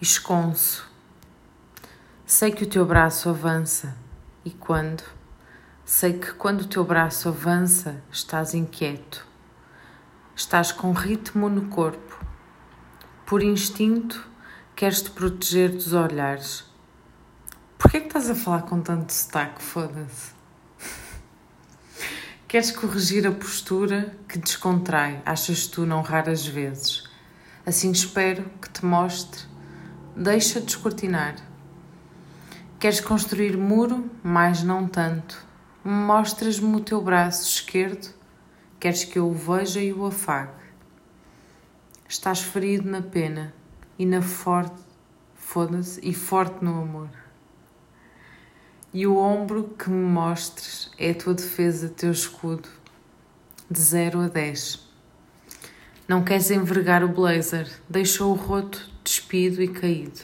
esconso. Sei que o teu braço avança e quando? Sei que quando o teu braço avança, estás inquieto. Estás com ritmo no corpo. Por instinto, queres te proteger dos olhares. Por que é que estás a falar com tanto sotaque? Foda-se. Queres corrigir a postura que descontrai, achas tu não raras vezes. Assim espero que te mostre deixa descortinar. Queres construir muro, mas não tanto. Mostras-me o teu braço esquerdo, queres que eu o veja e o afague. Estás ferido na pena e na forte, foda-se, e forte no amor. E o ombro que me mostres é a tua defesa, teu escudo, de 0 a 10. Não queres envergar o blazer, deixou o roto despido e caído.